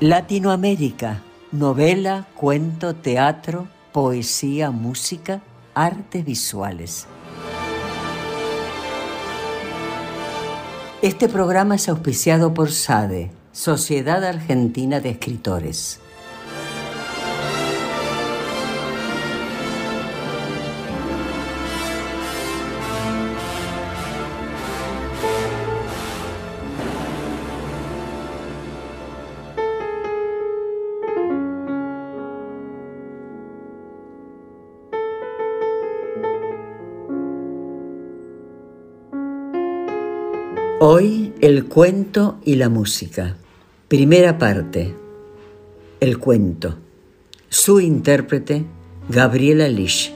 Latinoamérica, novela, cuento, teatro, poesía, música, artes visuales. Este programa es auspiciado por SADE, Sociedad Argentina de Escritores. Hoy el cuento y la música. Primera parte. El cuento. Su intérprete, Gabriela Lish.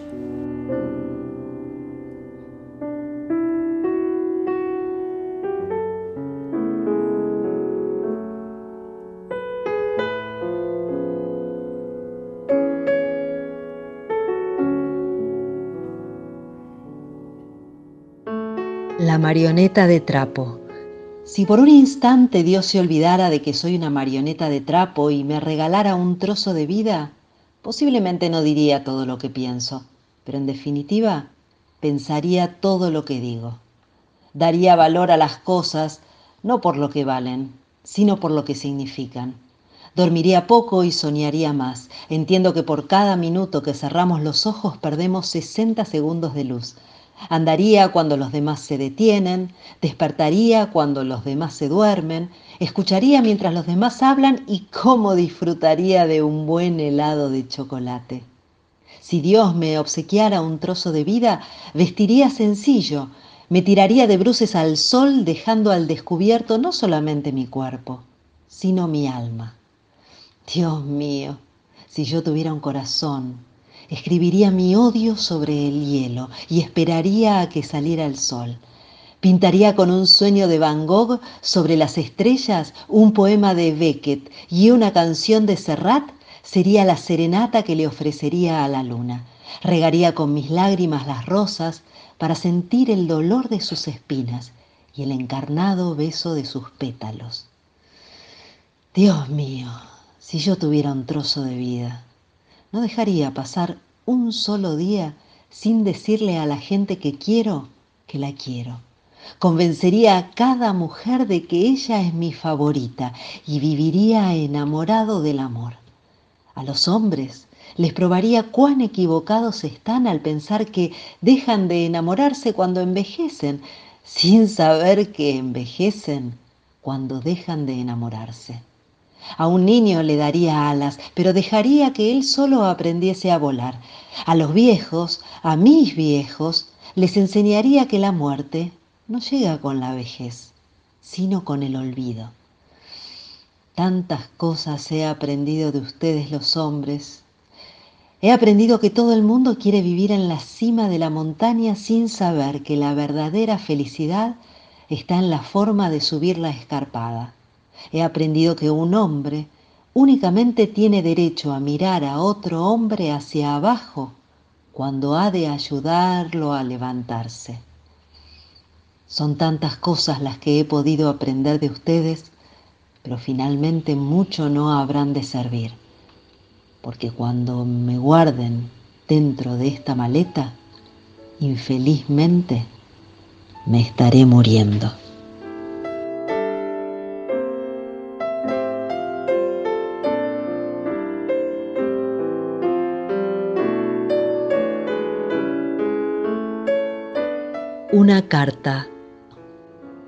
La marioneta de trapo. Si por un instante Dios se olvidara de que soy una marioneta de trapo y me regalara un trozo de vida, posiblemente no diría todo lo que pienso, pero en definitiva pensaría todo lo que digo. Daría valor a las cosas no por lo que valen, sino por lo que significan. Dormiría poco y soñaría más. Entiendo que por cada minuto que cerramos los ojos perdemos 60 segundos de luz. Andaría cuando los demás se detienen, despertaría cuando los demás se duermen, escucharía mientras los demás hablan y cómo disfrutaría de un buen helado de chocolate. Si Dios me obsequiara un trozo de vida, vestiría sencillo, me tiraría de bruces al sol dejando al descubierto no solamente mi cuerpo, sino mi alma. Dios mío, si yo tuviera un corazón, escribiría mi odio sobre el hielo y esperaría a que saliera el sol. Pintaría con un sueño de Van Gogh sobre las estrellas un poema de Beckett y una canción de Serrat sería la serenata que le ofrecería a la luna. Regaría con mis lágrimas las rosas para sentir el dolor de sus espinas y el encarnado beso de sus pétalos. Dios mío, si yo tuviera un trozo de vida, no dejaría pasar un solo día sin decirle a la gente que quiero que la quiero. Convencería a cada mujer de que ella es mi favorita y viviría enamorado del amor. A los hombres les probaría cuán equivocados están al pensar que dejan de enamorarse cuando envejecen, sin saber que envejecen cuando dejan de enamorarse. A un niño le daría alas, pero dejaría que él solo aprendiese a volar. A los viejos, a mis viejos, les enseñaría que la muerte no llega con la vejez, sino con el olvido. Tantas cosas he aprendido de ustedes los hombres. He aprendido que todo el mundo quiere vivir en la cima de la montaña sin saber que la verdadera felicidad está en la forma de subir la escarpada. He aprendido que un hombre únicamente tiene derecho a mirar a otro hombre hacia abajo cuando ha de ayudarlo a levantarse. Son tantas cosas las que he podido aprender de ustedes, pero finalmente mucho no habrán de servir, porque cuando me guarden dentro de esta maleta, infelizmente me estaré muriendo. Una carta.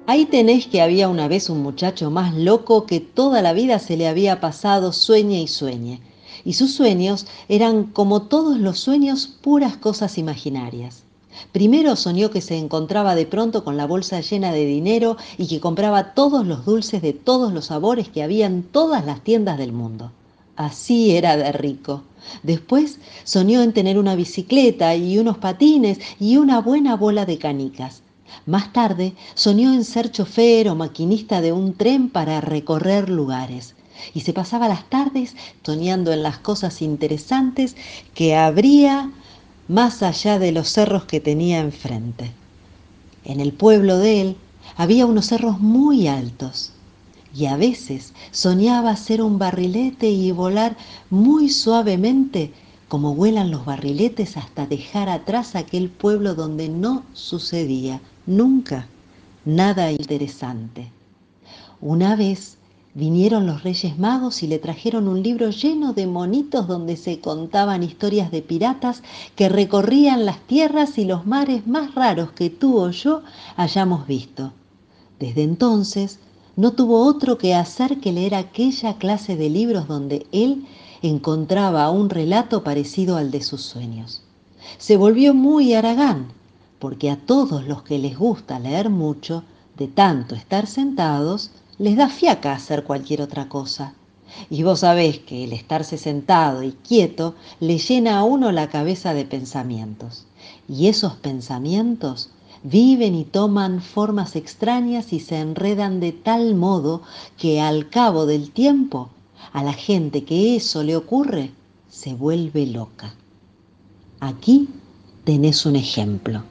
Ahí tenés que había una vez un muchacho más loco que toda la vida se le había pasado sueñe y sueñe, y sus sueños eran como todos los sueños puras cosas imaginarias. Primero soñó que se encontraba de pronto con la bolsa llena de dinero y que compraba todos los dulces de todos los sabores que había en todas las tiendas del mundo. Así era de rico. Después soñó en tener una bicicleta y unos patines y una buena bola de canicas. Más tarde soñó en ser chofer o maquinista de un tren para recorrer lugares y se pasaba las tardes soñando en las cosas interesantes que habría más allá de los cerros que tenía enfrente. En el pueblo de él había unos cerros muy altos y a veces soñaba ser un barrilete y volar muy suavemente como vuelan los barriletes hasta dejar atrás aquel pueblo donde no sucedía nunca nada interesante. Una vez vinieron los Reyes Magos y le trajeron un libro lleno de monitos donde se contaban historias de piratas que recorrían las tierras y los mares más raros que tú o yo hayamos visto. Desde entonces no tuvo otro que hacer que leer aquella clase de libros donde él encontraba un relato parecido al de sus sueños. Se volvió muy aragán, porque a todos los que les gusta leer mucho, de tanto estar sentados, les da fiaca hacer cualquier otra cosa. Y vos sabés que el estarse sentado y quieto le llena a uno la cabeza de pensamientos. Y esos pensamientos viven y toman formas extrañas y se enredan de tal modo que al cabo del tiempo a la gente que eso le ocurre se vuelve loca. Aquí tenés un ejemplo.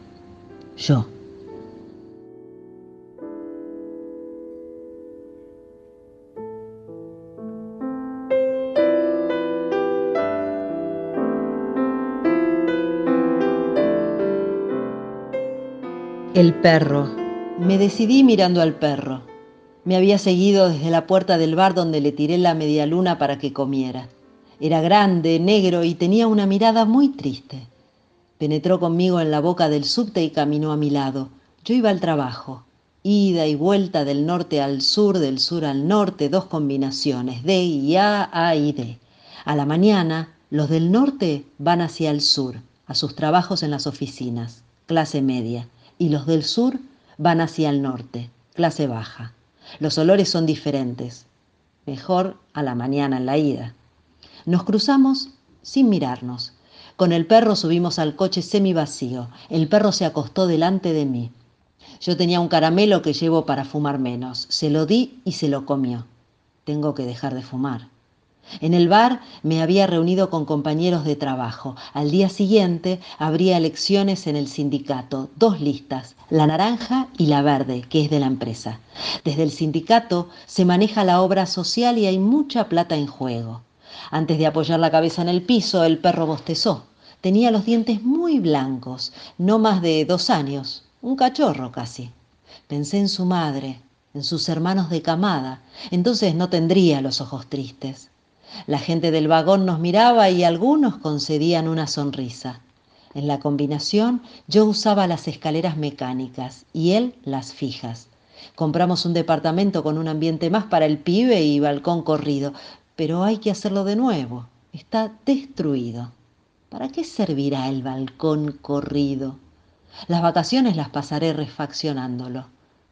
Yo. El perro. Me decidí mirando al perro. Me había seguido desde la puerta del bar donde le tiré la media luna para que comiera. Era grande, negro y tenía una mirada muy triste. Penetró conmigo en la boca del subte y caminó a mi lado. Yo iba al trabajo. Ida y vuelta del norte al sur, del sur al norte, dos combinaciones, D y A, A y D. A la mañana, los del norte van hacia el sur, a sus trabajos en las oficinas, clase media y los del sur van hacia el norte, clase baja. Los olores son diferentes. Mejor a la mañana en la ida. Nos cruzamos sin mirarnos. Con el perro subimos al coche semi vacío. El perro se acostó delante de mí. Yo tenía un caramelo que llevo para fumar menos. Se lo di y se lo comió. Tengo que dejar de fumar. En el bar me había reunido con compañeros de trabajo. Al día siguiente habría elecciones en el sindicato, dos listas, la naranja y la verde, que es de la empresa. Desde el sindicato se maneja la obra social y hay mucha plata en juego. Antes de apoyar la cabeza en el piso, el perro bostezó. Tenía los dientes muy blancos, no más de dos años, un cachorro casi. Pensé en su madre, en sus hermanos de camada, entonces no tendría los ojos tristes. La gente del vagón nos miraba y algunos concedían una sonrisa. En la combinación yo usaba las escaleras mecánicas y él las fijas. Compramos un departamento con un ambiente más para el pibe y balcón corrido, pero hay que hacerlo de nuevo. Está destruido. ¿Para qué servirá el balcón corrido? Las vacaciones las pasaré refaccionándolo.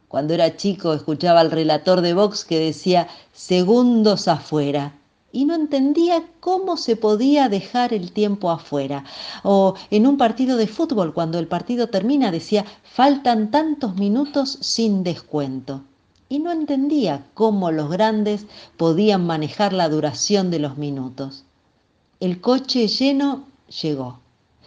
Cuando era chico escuchaba al relator de Vox que decía segundos afuera y no entendía cómo se podía dejar el tiempo afuera. O en un partido de fútbol, cuando el partido termina, decía, faltan tantos minutos sin descuento. Y no entendía cómo los grandes podían manejar la duración de los minutos. El coche lleno llegó.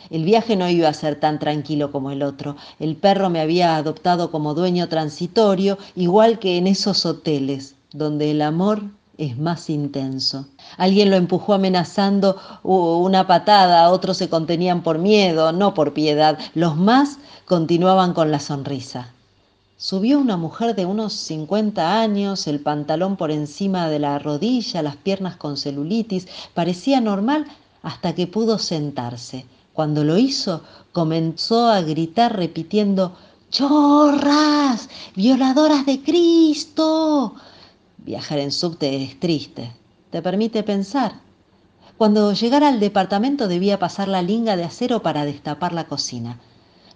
El viaje no iba a ser tan tranquilo como el otro. El perro me había adoptado como dueño transitorio, igual que en esos hoteles, donde el amor es más intenso. Alguien lo empujó amenazando una patada, otros se contenían por miedo, no por piedad. Los más continuaban con la sonrisa. Subió una mujer de unos 50 años, el pantalón por encima de la rodilla, las piernas con celulitis. Parecía normal hasta que pudo sentarse. Cuando lo hizo, comenzó a gritar repitiendo, ¡Chorras! ¡Violadoras de Cristo! Viajar en subte es triste, te permite pensar. Cuando llegara al departamento debía pasar la linga de acero para destapar la cocina.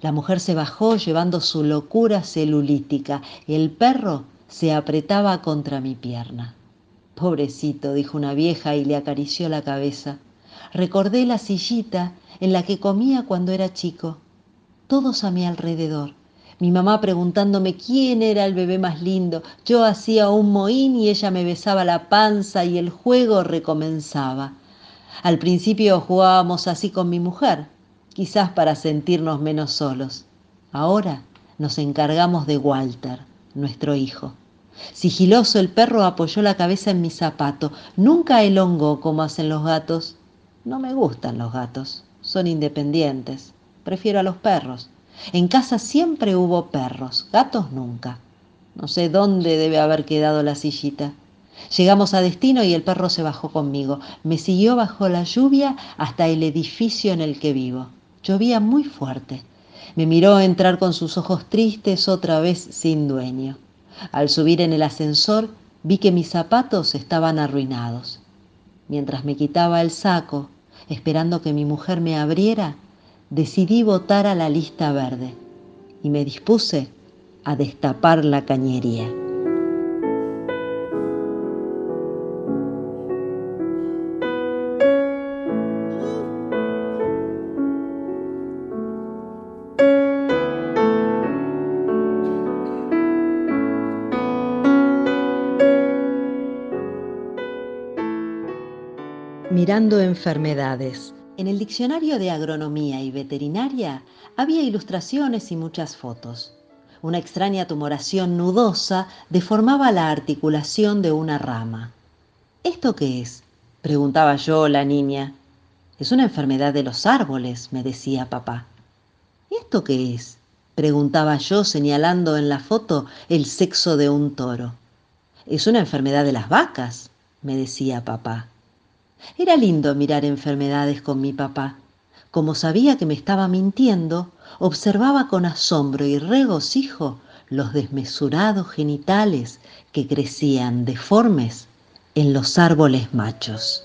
La mujer se bajó llevando su locura celulítica. El perro se apretaba contra mi pierna. Pobrecito, dijo una vieja y le acarició la cabeza. Recordé la sillita en la que comía cuando era chico. Todos a mi alrededor. Mi mamá preguntándome quién era el bebé más lindo. Yo hacía un mohín y ella me besaba la panza y el juego recomenzaba. Al principio jugábamos así con mi mujer, quizás para sentirnos menos solos. Ahora nos encargamos de Walter, nuestro hijo. Sigiloso el perro apoyó la cabeza en mi zapato. Nunca elongó como hacen los gatos. No me gustan los gatos, son independientes. Prefiero a los perros. En casa siempre hubo perros, gatos nunca. No sé dónde debe haber quedado la sillita. Llegamos a destino y el perro se bajó conmigo. Me siguió bajo la lluvia hasta el edificio en el que vivo. Llovía muy fuerte. Me miró entrar con sus ojos tristes otra vez sin dueño. Al subir en el ascensor vi que mis zapatos estaban arruinados. Mientras me quitaba el saco, esperando que mi mujer me abriera, decidí votar a la lista verde y me dispuse a destapar la cañería. Mirando enfermedades. En el diccionario de agronomía y veterinaria había ilustraciones y muchas fotos. Una extraña tumoración nudosa deformaba la articulación de una rama. ¿Esto qué es? preguntaba yo la niña. Es una enfermedad de los árboles, me decía papá. ¿Esto qué es? preguntaba yo señalando en la foto el sexo de un toro. Es una enfermedad de las vacas, me decía papá. Era lindo mirar enfermedades con mi papá. Como sabía que me estaba mintiendo, observaba con asombro y regocijo los desmesurados genitales que crecían deformes en los árboles machos.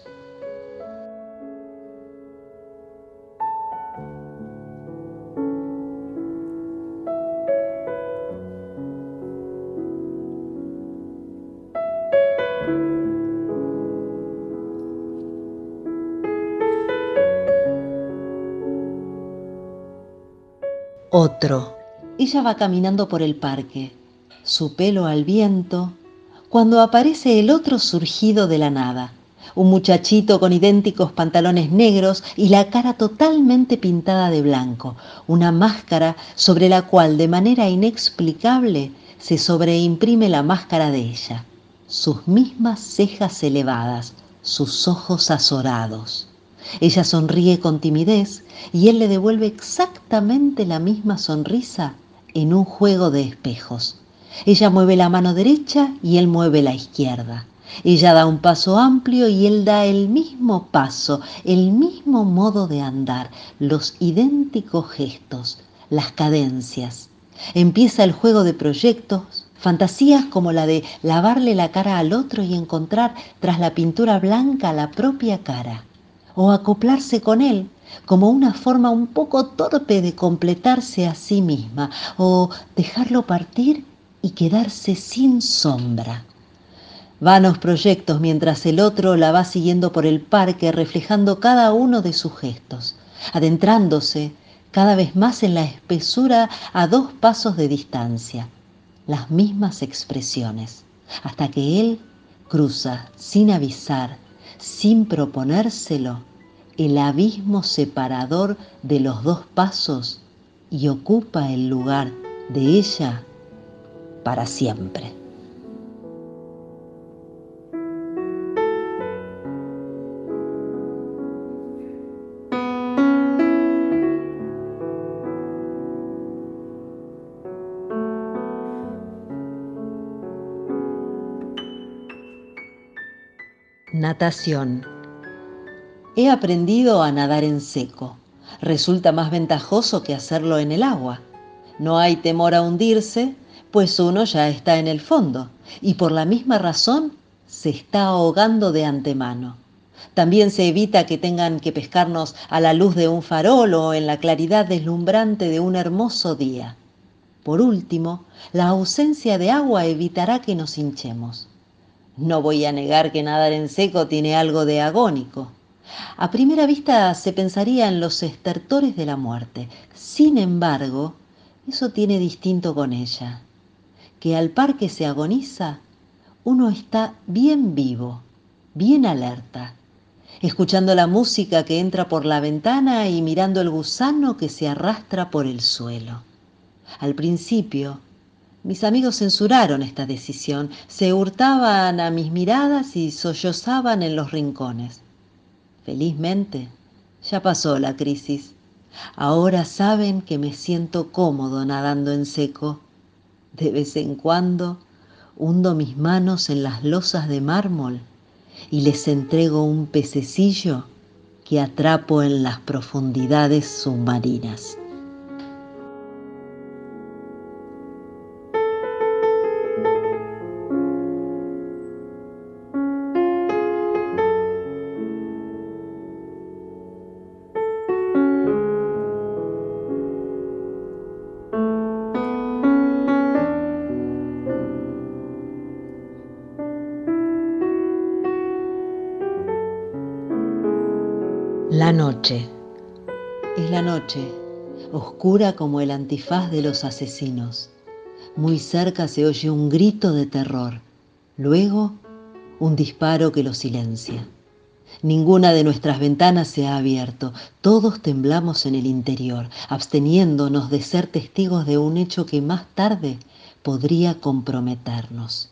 Otro. Ella va caminando por el parque, su pelo al viento, cuando aparece el otro surgido de la nada, un muchachito con idénticos pantalones negros y la cara totalmente pintada de blanco, una máscara sobre la cual de manera inexplicable se sobreimprime la máscara de ella, sus mismas cejas elevadas, sus ojos azorados. Ella sonríe con timidez y él le devuelve exactamente la misma sonrisa en un juego de espejos. Ella mueve la mano derecha y él mueve la izquierda. Ella da un paso amplio y él da el mismo paso, el mismo modo de andar, los idénticos gestos, las cadencias. Empieza el juego de proyectos, fantasías como la de lavarle la cara al otro y encontrar tras la pintura blanca la propia cara o acoplarse con él como una forma un poco torpe de completarse a sí misma o dejarlo partir y quedarse sin sombra. Vanos proyectos mientras el otro la va siguiendo por el parque reflejando cada uno de sus gestos, adentrándose cada vez más en la espesura a dos pasos de distancia, las mismas expresiones, hasta que él cruza sin avisar, sin proponérselo, el abismo separador de los dos pasos y ocupa el lugar de ella para siempre. Natación He aprendido a nadar en seco. Resulta más ventajoso que hacerlo en el agua. No hay temor a hundirse, pues uno ya está en el fondo y por la misma razón se está ahogando de antemano. También se evita que tengan que pescarnos a la luz de un farol o en la claridad deslumbrante de un hermoso día. Por último, la ausencia de agua evitará que nos hinchemos. No voy a negar que nadar en seco tiene algo de agónico. A primera vista se pensaría en los estertores de la muerte. Sin embargo, eso tiene distinto con ella, que al par que se agoniza, uno está bien vivo, bien alerta, escuchando la música que entra por la ventana y mirando el gusano que se arrastra por el suelo. Al principio, mis amigos censuraron esta decisión, se hurtaban a mis miradas y sollozaban en los rincones. Felizmente, ya pasó la crisis. Ahora saben que me siento cómodo nadando en seco. De vez en cuando hundo mis manos en las losas de mármol y les entrego un pececillo que atrapo en las profundidades submarinas. Como el antifaz de los asesinos. Muy cerca se oye un grito de terror, luego un disparo que lo silencia. Ninguna de nuestras ventanas se ha abierto, todos temblamos en el interior, absteniéndonos de ser testigos de un hecho que más tarde podría comprometernos.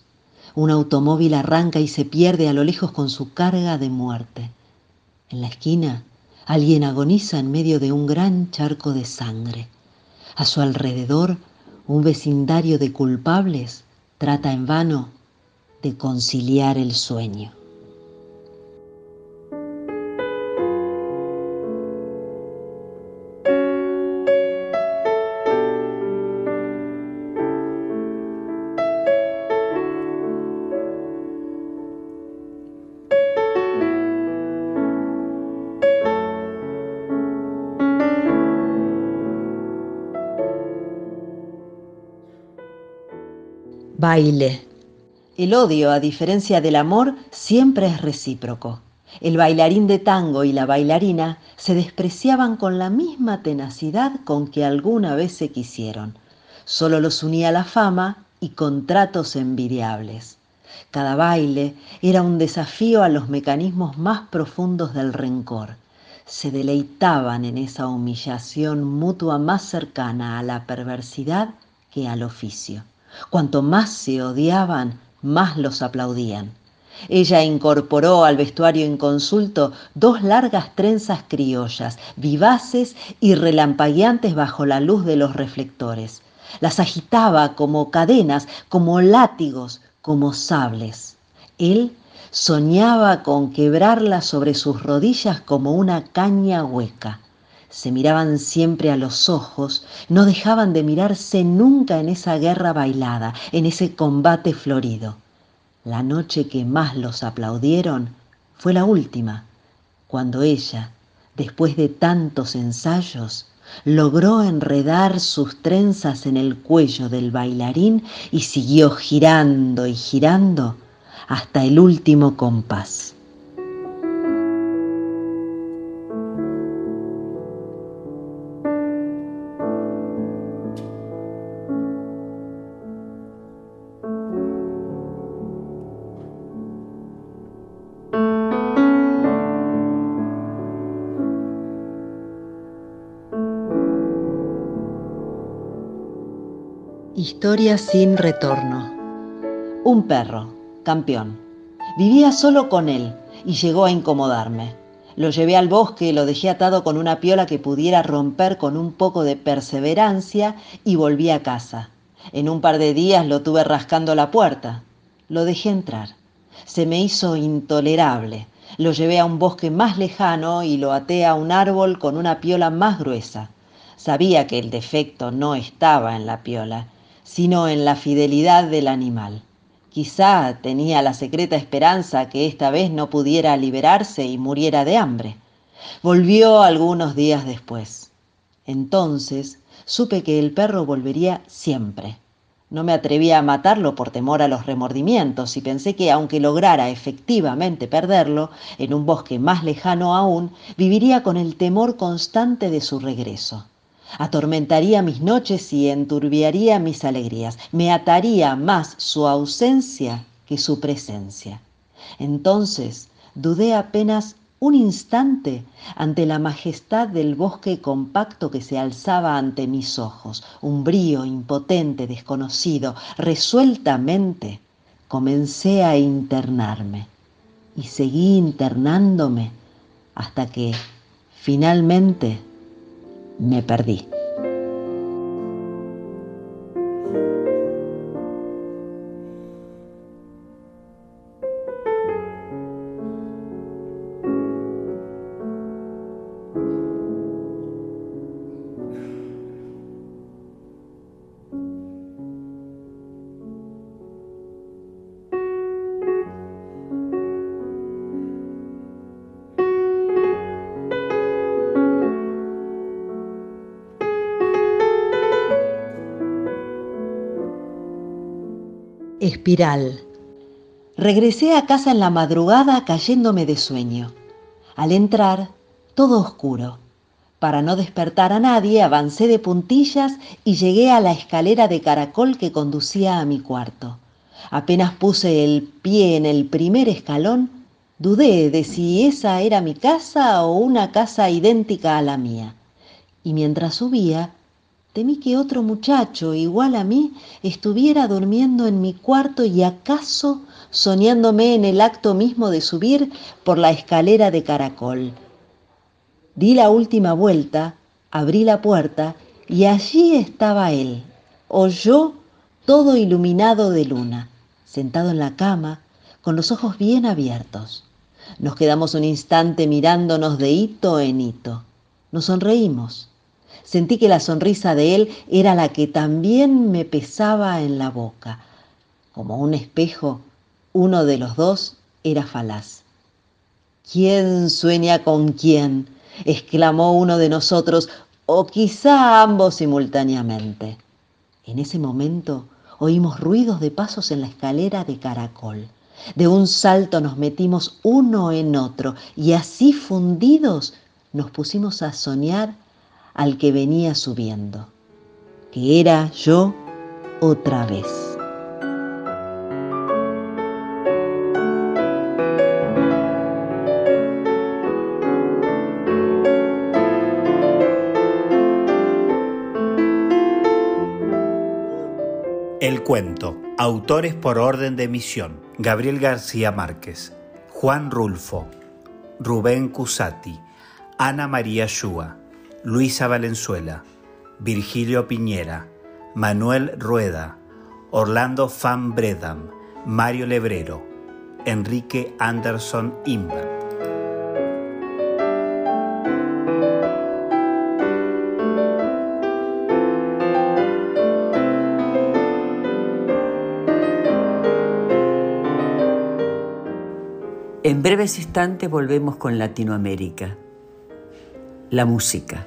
Un automóvil arranca y se pierde a lo lejos con su carga de muerte. En la esquina, alguien agoniza en medio de un gran charco de sangre. A su alrededor, un vecindario de culpables trata en vano de conciliar el sueño. Baile. El odio, a diferencia del amor, siempre es recíproco. El bailarín de tango y la bailarina se despreciaban con la misma tenacidad con que alguna vez se quisieron. Solo los unía la fama y contratos envidiables. Cada baile era un desafío a los mecanismos más profundos del rencor. Se deleitaban en esa humillación mutua más cercana a la perversidad que al oficio. Cuanto más se odiaban, más los aplaudían. Ella incorporó al vestuario inconsulto dos largas trenzas criollas, vivaces y relampagueantes bajo la luz de los reflectores. Las agitaba como cadenas, como látigos, como sables. Él soñaba con quebrarlas sobre sus rodillas como una caña hueca se miraban siempre a los ojos, no dejaban de mirarse nunca en esa guerra bailada, en ese combate florido. La noche que más los aplaudieron fue la última, cuando ella, después de tantos ensayos, logró enredar sus trenzas en el cuello del bailarín y siguió girando y girando hasta el último compás. Historia sin retorno. Un perro, campeón. Vivía solo con él y llegó a incomodarme. Lo llevé al bosque, lo dejé atado con una piola que pudiera romper con un poco de perseverancia y volví a casa. En un par de días lo tuve rascando la puerta. Lo dejé entrar. Se me hizo intolerable. Lo llevé a un bosque más lejano y lo até a un árbol con una piola más gruesa. Sabía que el defecto no estaba en la piola, sino en la fidelidad del animal. Quizá tenía la secreta esperanza que esta vez no pudiera liberarse y muriera de hambre. Volvió algunos días después. Entonces supe que el perro volvería siempre. No me atrevía a matarlo por temor a los remordimientos y pensé que aunque lograra efectivamente perderlo, en un bosque más lejano aún, viviría con el temor constante de su regreso. Atormentaría mis noches y enturbiaría mis alegrías. Me ataría más su ausencia que su presencia. Entonces dudé apenas un instante ante la majestad del bosque compacto que se alzaba ante mis ojos, umbrío, impotente, desconocido, resueltamente comencé a internarme y seguí internándome hasta que finalmente me perdí. Regresé a casa en la madrugada cayéndome de sueño. Al entrar, todo oscuro. Para no despertar a nadie, avancé de puntillas y llegué a la escalera de caracol que conducía a mi cuarto. Apenas puse el pie en el primer escalón, dudé de si esa era mi casa o una casa idéntica a la mía. Y mientras subía, temí que otro muchacho igual a mí estuviera durmiendo en mi cuarto y acaso soñándome en el acto mismo de subir por la escalera de caracol. Di la última vuelta, abrí la puerta y allí estaba él, o yo todo iluminado de luna, sentado en la cama, con los ojos bien abiertos. Nos quedamos un instante mirándonos de hito en hito. Nos sonreímos. Sentí que la sonrisa de él era la que también me pesaba en la boca. Como un espejo, uno de los dos era falaz. ¿Quién sueña con quién? exclamó uno de nosotros, o quizá ambos simultáneamente. En ese momento oímos ruidos de pasos en la escalera de caracol. De un salto nos metimos uno en otro y así fundidos nos pusimos a soñar al que venía subiendo, que era yo otra vez. El cuento. Autores por orden de emisión. Gabriel García Márquez, Juan Rulfo, Rubén Cusati, Ana María Shua, Luisa Valenzuela, Virgilio Piñera, Manuel Rueda, Orlando Van Bredam, Mario Lebrero, Enrique Anderson Imbert. En breves instantes volvemos con Latinoamérica. La música.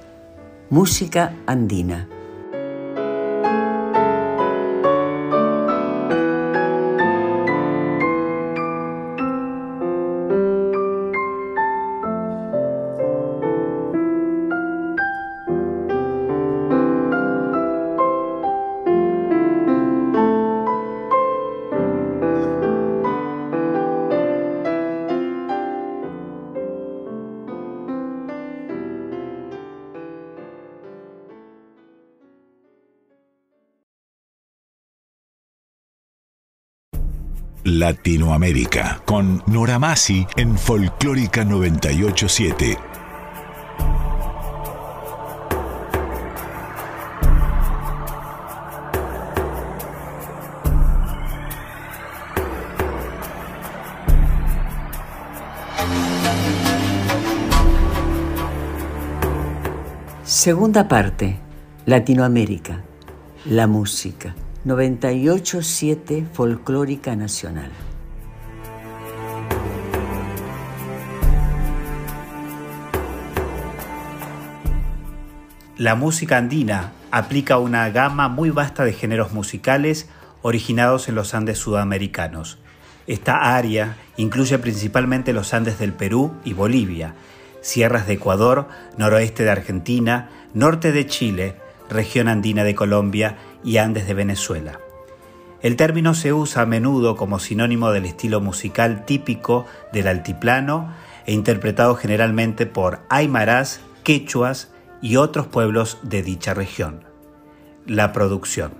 Música andina. Latinoamérica con Nora Masi en Folclórica 987. Segunda parte, Latinoamérica, la música. 987 Folclórica Nacional. La música andina aplica una gama muy vasta de géneros musicales originados en los Andes sudamericanos. Esta área incluye principalmente los Andes del Perú y Bolivia, sierras de Ecuador, noroeste de Argentina, norte de Chile, región andina de Colombia y Andes de Venezuela. El término se usa a menudo como sinónimo del estilo musical típico del altiplano e interpretado generalmente por aymaras, quechuas y otros pueblos de dicha región. La producción.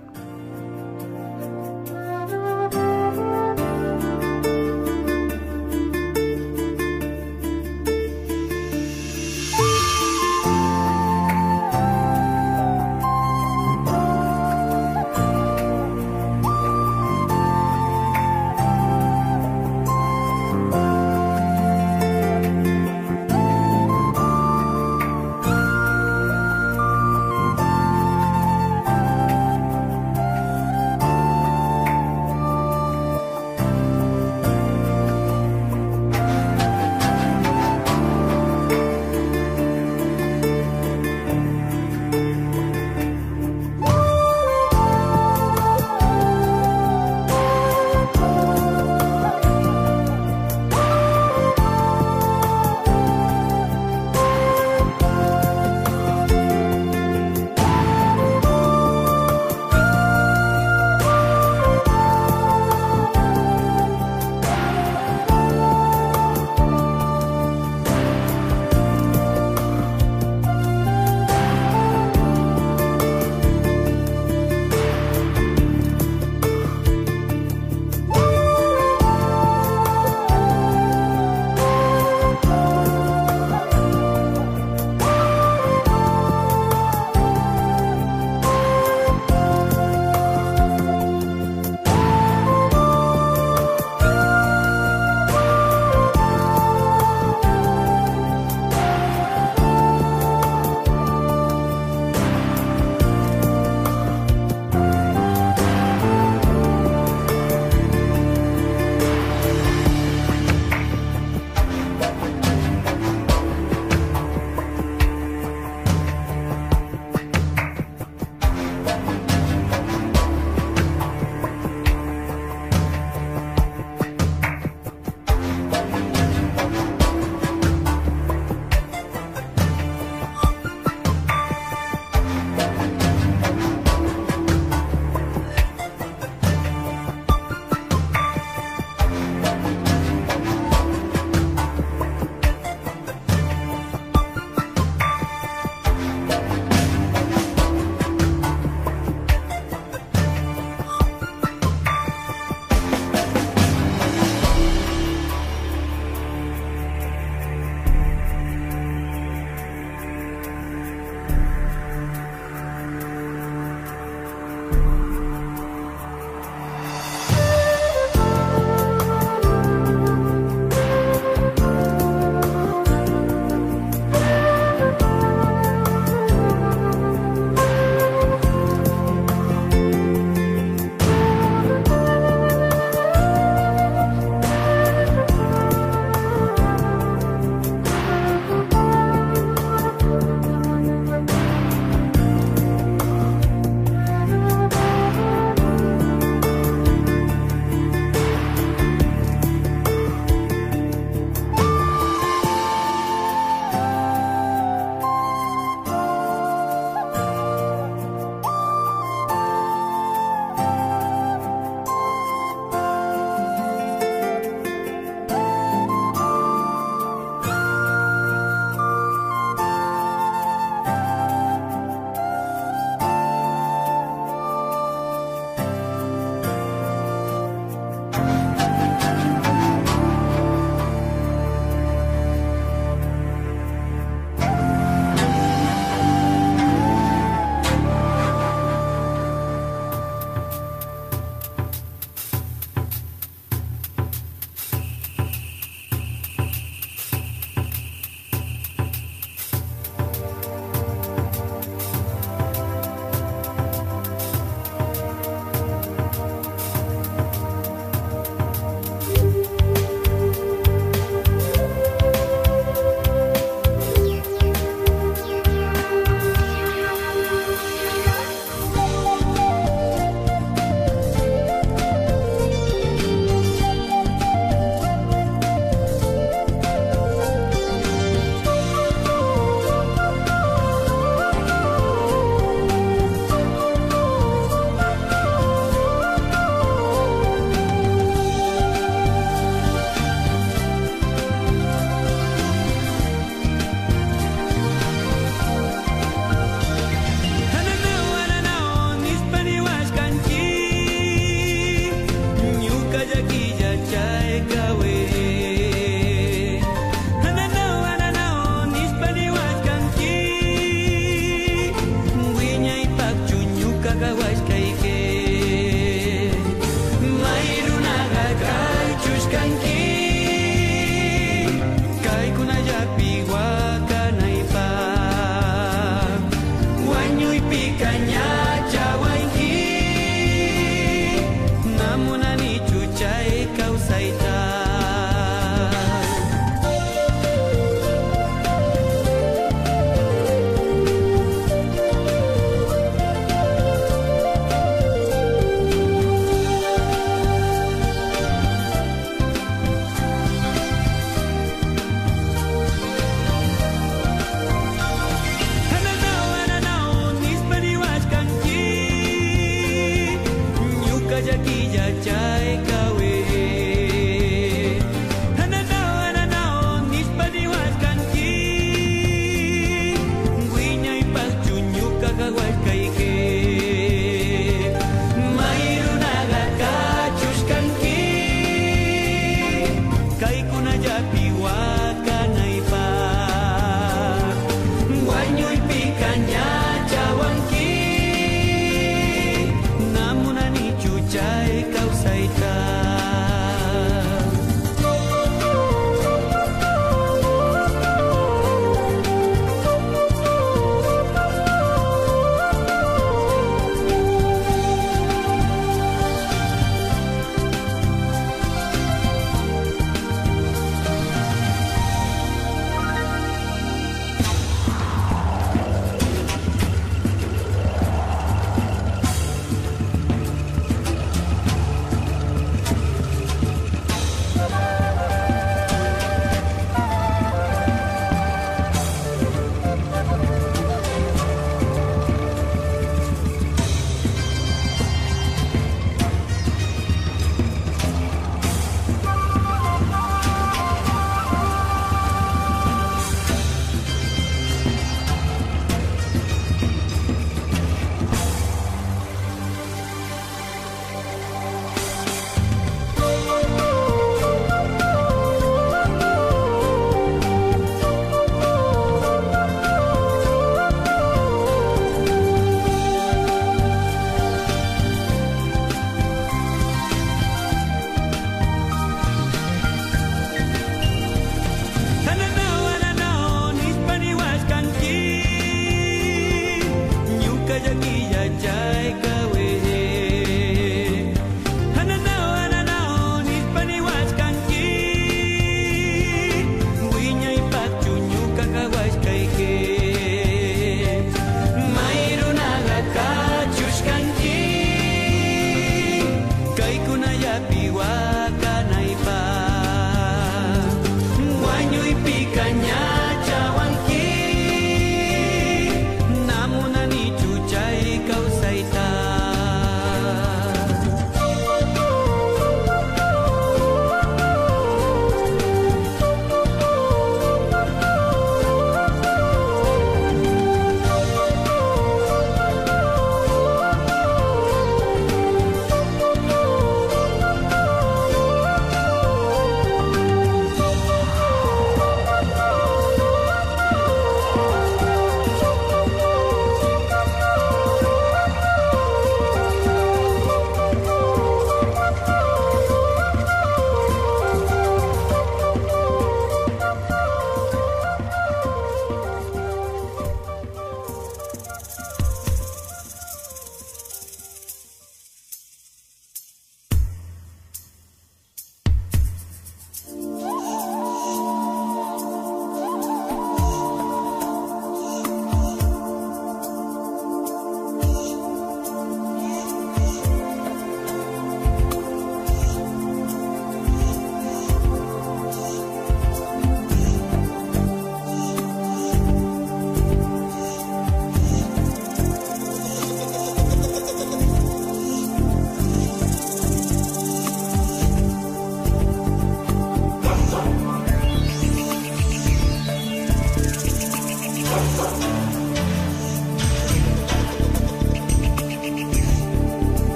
ya ya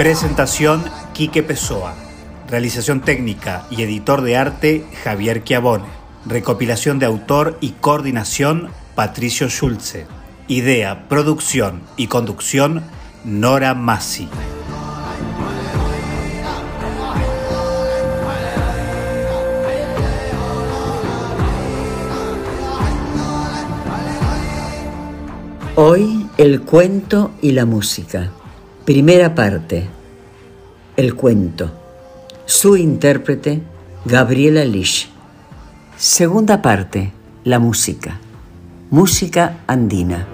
Presentación Quique Pessoa. Realización técnica y editor de arte Javier Chiavone. Recopilación de autor y coordinación Patricio Schulze. Idea, producción y conducción Nora Massi. Hoy el cuento y la música. Primera parte. El cuento. Su intérprete, Gabriela Lish. Segunda parte. La música. Música andina.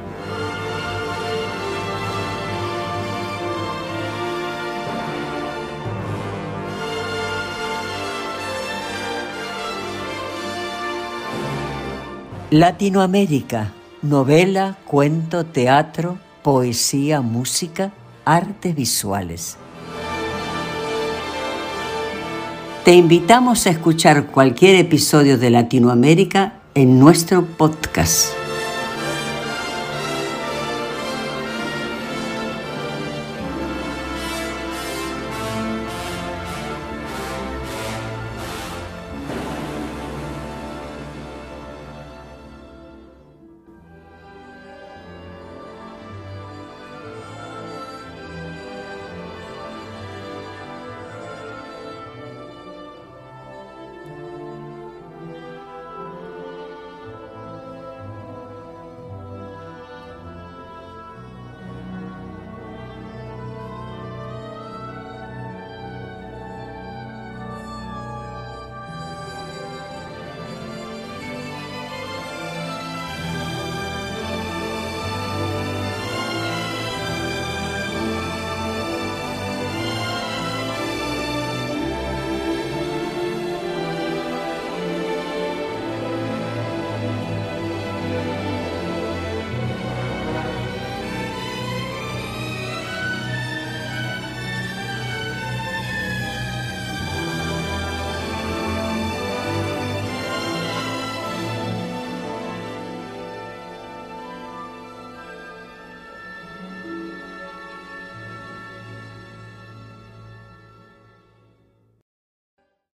Latinoamérica novela, cuento, teatro, poesía, música, artes visuales. Te invitamos a escuchar cualquier episodio de Latinoamérica en nuestro podcast.